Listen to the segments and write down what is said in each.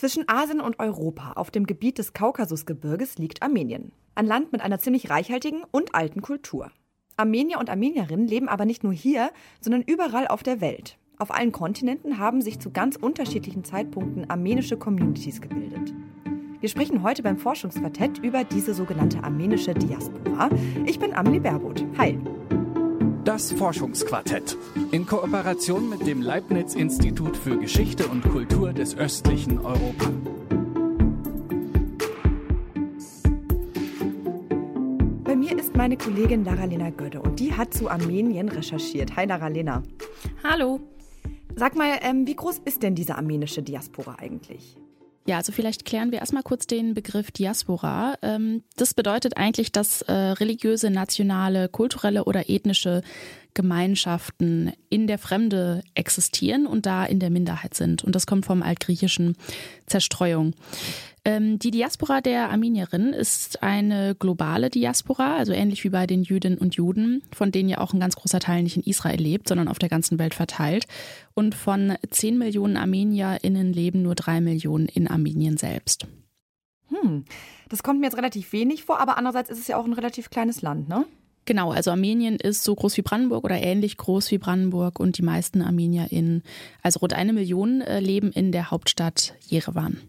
Zwischen Asien und Europa auf dem Gebiet des Kaukasusgebirges liegt Armenien. Ein Land mit einer ziemlich reichhaltigen und alten Kultur. Armenier und Armenierinnen leben aber nicht nur hier, sondern überall auf der Welt. Auf allen Kontinenten haben sich zu ganz unterschiedlichen Zeitpunkten armenische Communities gebildet. Wir sprechen heute beim Forschungsquartett über diese sogenannte armenische Diaspora. Ich bin Amelie Berbot. Hi. Das Forschungsquartett in Kooperation mit dem Leibniz Institut für Geschichte und Kultur des östlichen Europa. Bei mir ist meine Kollegin Lara-Lena Gödde und die hat zu Armenien recherchiert. Hi Lara-Lena. Hallo. Sag mal, ähm, wie groß ist denn diese armenische Diaspora eigentlich? Ja, also vielleicht klären wir erstmal kurz den Begriff Diaspora. Ähm, das bedeutet eigentlich, dass äh, religiöse, nationale, kulturelle oder ethnische Gemeinschaften in der Fremde existieren und da in der Minderheit sind. Und das kommt vom altgriechischen Zerstreuung. Ähm, die Diaspora der Armenierinnen ist eine globale Diaspora, also ähnlich wie bei den Jüdinnen und Juden, von denen ja auch ein ganz großer Teil nicht in Israel lebt, sondern auf der ganzen Welt verteilt. Und von 10 Millionen ArmenierInnen leben nur 3 Millionen in Armenien selbst. Hm, das kommt mir jetzt relativ wenig vor, aber andererseits ist es ja auch ein relativ kleines Land, ne? Genau, also Armenien ist so groß wie Brandenburg oder ähnlich groß wie Brandenburg und die meisten ArmenierInnen, also rund eine Million, äh, leben in der Hauptstadt Jerewan.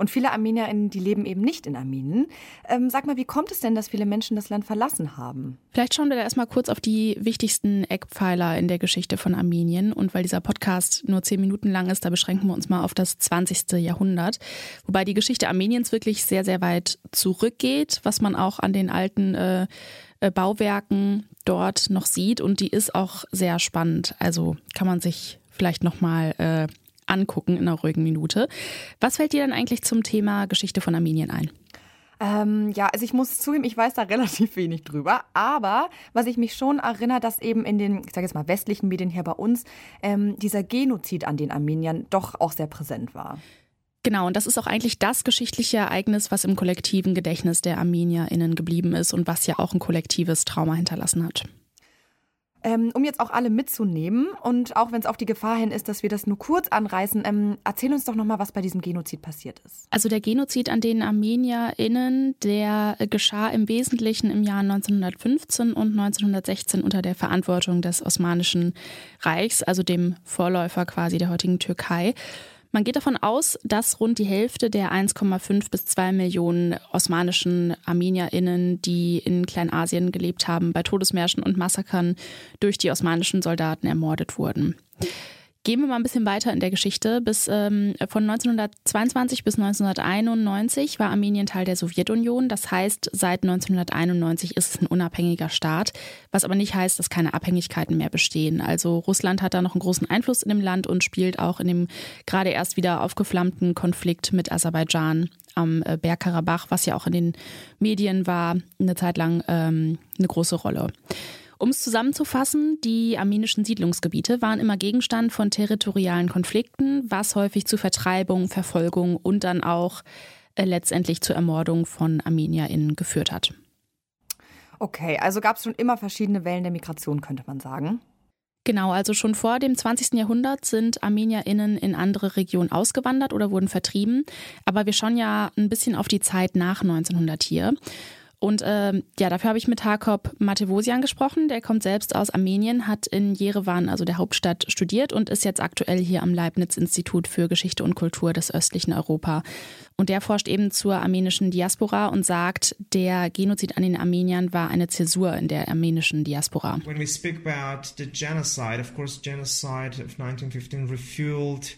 Und viele ArmenierInnen, die leben eben nicht in Armenien. Ähm, sag mal, wie kommt es denn, dass viele Menschen das Land verlassen haben? Vielleicht schauen wir da erstmal kurz auf die wichtigsten Eckpfeiler in der Geschichte von Armenien. Und weil dieser Podcast nur zehn Minuten lang ist, da beschränken wir uns mal auf das 20. Jahrhundert. Wobei die Geschichte Armeniens wirklich sehr, sehr weit zurückgeht, was man auch an den alten äh, äh Bauwerken dort noch sieht. Und die ist auch sehr spannend. Also kann man sich vielleicht nochmal äh, angucken in einer ruhigen Minute. Was fällt dir denn eigentlich zum Thema Geschichte von Armenien ein? Ähm, ja, also ich muss zugeben, ich weiß da relativ wenig drüber. Aber was ich mich schon erinnere, dass eben in den, ich sage jetzt mal, westlichen Medien hier bei uns ähm, dieser Genozid an den Armeniern doch auch sehr präsent war. Genau, und das ist auch eigentlich das geschichtliche Ereignis, was im kollektiven Gedächtnis der ArmenierInnen geblieben ist und was ja auch ein kollektives Trauma hinterlassen hat. Ähm, um jetzt auch alle mitzunehmen und auch wenn es auf die Gefahr hin ist, dass wir das nur kurz anreißen, ähm, erzähl uns doch nochmal, was bei diesem Genozid passiert ist. Also der Genozid an den ArmenierInnen, der geschah im Wesentlichen im Jahr 1915 und 1916 unter der Verantwortung des Osmanischen Reichs, also dem Vorläufer quasi der heutigen Türkei. Man geht davon aus, dass rund die Hälfte der 1,5 bis 2 Millionen osmanischen ArmenierInnen, die in Kleinasien gelebt haben, bei Todesmärschen und Massakern durch die osmanischen Soldaten ermordet wurden. Gehen wir mal ein bisschen weiter in der Geschichte. Bis ähm, von 1922 bis 1991 war Armenien Teil der Sowjetunion. Das heißt, seit 1991 ist es ein unabhängiger Staat, was aber nicht heißt, dass keine Abhängigkeiten mehr bestehen. Also Russland hat da noch einen großen Einfluss in dem Land und spielt auch in dem gerade erst wieder aufgeflammten Konflikt mit Aserbaidschan am äh, Bergkarabach, was ja auch in den Medien war, eine Zeit lang ähm, eine große Rolle. Um es zusammenzufassen, die armenischen Siedlungsgebiete waren immer Gegenstand von territorialen Konflikten, was häufig zu Vertreibung, Verfolgung und dann auch äh, letztendlich zur Ermordung von ArmenierInnen geführt hat. Okay, also gab es schon immer verschiedene Wellen der Migration, könnte man sagen. Genau, also schon vor dem 20. Jahrhundert sind ArmenierInnen in andere Regionen ausgewandert oder wurden vertrieben. Aber wir schauen ja ein bisschen auf die Zeit nach 1900 hier. Und äh, ja, dafür habe ich mit Hakob Matevosian gesprochen. Der kommt selbst aus Armenien, hat in Jerewan, also der Hauptstadt, studiert und ist jetzt aktuell hier am Leibniz-Institut für Geschichte und Kultur des östlichen Europa. Und der forscht eben zur armenischen Diaspora und sagt, der Genozid an den Armeniern war eine Zäsur in der armenischen Diaspora. When we speak about the genocide, of course, genocide of 1915 refueled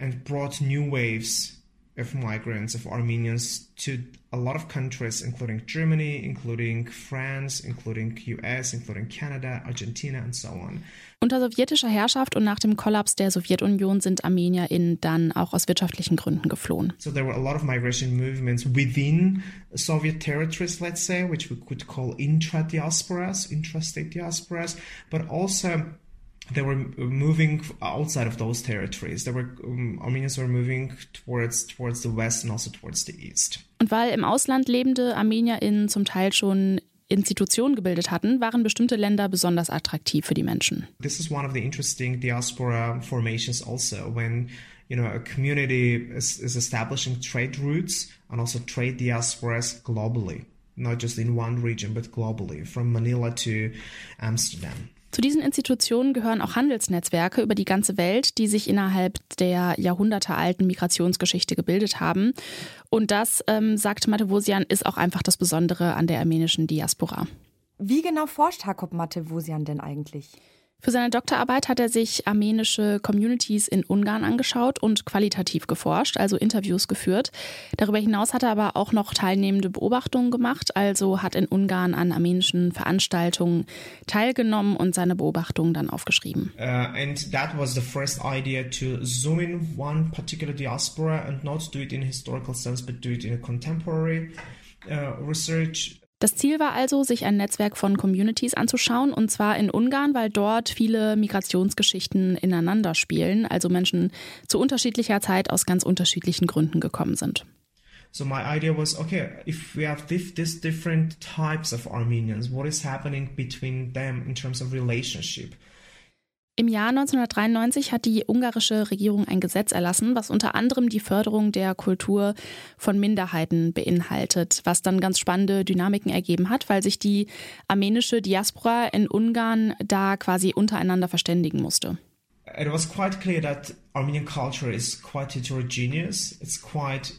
and brought new waves of migrants, of Armenians to a lot of countries, including Germany, including France, including US, including Canada, Argentina and so on. Unter sowjetischer Herrschaft und nach dem Kollaps der Sowjetunion sind ArmenierInnen dann auch aus wirtschaftlichen Gründen geflohen. So there were a lot of migration movements within Soviet territories, let's say, which we could call intra-diasporas, intrastate diasporas, but also they were moving outside of those territories. They were um, Armenians were moving towards towards the west and also towards the east. Und weil im Ausland lebende ArmenierInnen zum Teil schon Institutionen gebildet hatten, waren bestimmte Länder besonders attraktiv für die Menschen. This is one of the interesting diaspora formations also when you know, a community is, is establishing trade routes and also trade diasporas globally, not just in one region, but globally, from Manila to Amsterdam. Zu diesen Institutionen gehören auch Handelsnetzwerke über die ganze Welt, die sich innerhalb der jahrhundertealten Migrationsgeschichte gebildet haben. Und das, ähm, sagt Matevosian, ist auch einfach das Besondere an der armenischen Diaspora. Wie genau forscht Jakob Matevosian denn eigentlich? Für seine Doktorarbeit hat er sich armenische Communities in Ungarn angeschaut und qualitativ geforscht, also Interviews geführt. Darüber hinaus hat er aber auch noch teilnehmende Beobachtungen gemacht, also hat in Ungarn an armenischen Veranstaltungen teilgenommen und seine Beobachtungen dann aufgeschrieben. Uh, and that was the first idea to zoom in one particular diaspora and not do it in historical sense, but do it in a contemporary uh, research. Das Ziel war also, sich ein Netzwerk von Communities anzuschauen, und zwar in Ungarn, weil dort viele Migrationsgeschichten ineinander spielen, also Menschen zu unterschiedlicher Zeit aus ganz unterschiedlichen Gründen gekommen sind. So my idea was, okay, if we have this, this different types of Armenians, what is happening between them in terms of relationship? Im Jahr 1993 hat die ungarische Regierung ein Gesetz erlassen, was unter anderem die Förderung der Kultur von Minderheiten beinhaltet, was dann ganz spannende Dynamiken ergeben hat, weil sich die armenische Diaspora in Ungarn da quasi untereinander verständigen musste. It was quite clear that Armenian culture is quite heterogeneous. It's quite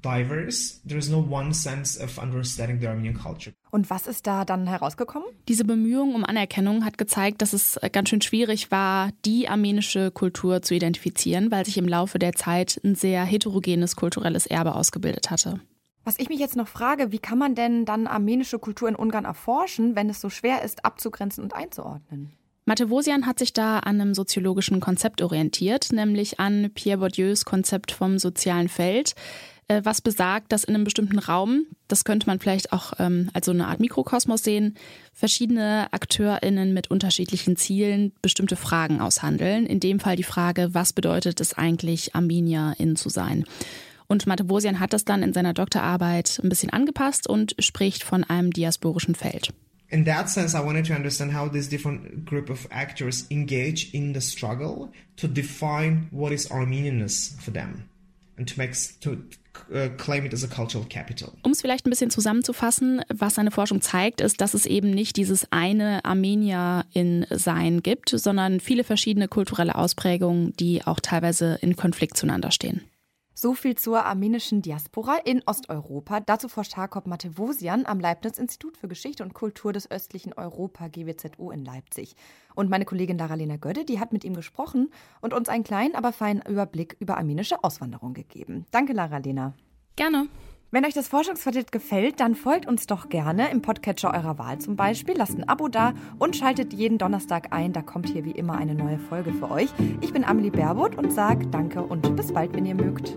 diverse. There is no one sense of understanding the Armenian culture. Und was ist da dann herausgekommen? Diese Bemühung um Anerkennung hat gezeigt, dass es ganz schön schwierig war, die armenische Kultur zu identifizieren, weil sich im Laufe der Zeit ein sehr heterogenes kulturelles Erbe ausgebildet hatte. Was ich mich jetzt noch frage, wie kann man denn dann armenische Kultur in Ungarn erforschen, wenn es so schwer ist, abzugrenzen und einzuordnen? Matevosian hat sich da an einem soziologischen Konzept orientiert, nämlich an Pierre Bourdieus Konzept vom sozialen Feld. Äh, was besagt, dass in einem bestimmten Raum, das könnte man vielleicht auch ähm, als so eine Art Mikrokosmos sehen, verschiedene AkteurInnen mit unterschiedlichen Zielen bestimmte Fragen aushandeln. In dem Fall die Frage, was bedeutet es eigentlich, Armenierin zu sein? Und Matevosian hat das dann in seiner Doktorarbeit ein bisschen angepasst und spricht von einem diasporischen Feld. In that sense, I wanted to understand how this different group of actors engage in the struggle to define what is Armenianness for them and to make to uh, claim it as a cultural capital. Um es vielleicht ein bisschen zusammenzufassen, was seine Forschung zeigt, ist, dass es eben nicht dieses eine Armenier-in-Sein gibt, sondern viele verschiedene kulturelle Ausprägungen, die auch teilweise in Konflikt zueinander stehen. So viel zur armenischen Diaspora in Osteuropa. Dazu forscht Jakob Matevosian am Leibniz-Institut für Geschichte und Kultur des östlichen Europa GWZO in Leipzig. Und meine Kollegin Lara-Lena Gödde, die hat mit ihm gesprochen und uns einen kleinen, aber feinen Überblick über armenische Auswanderung gegeben. Danke, Lara-Lena. Gerne. Wenn euch das Forschungsquartett gefällt, dann folgt uns doch gerne im Podcatcher eurer Wahl zum Beispiel, lasst ein Abo da und schaltet jeden Donnerstag ein, da kommt hier wie immer eine neue Folge für euch. Ich bin Amelie Baerbutt und sage danke und bis bald, wenn ihr mögt.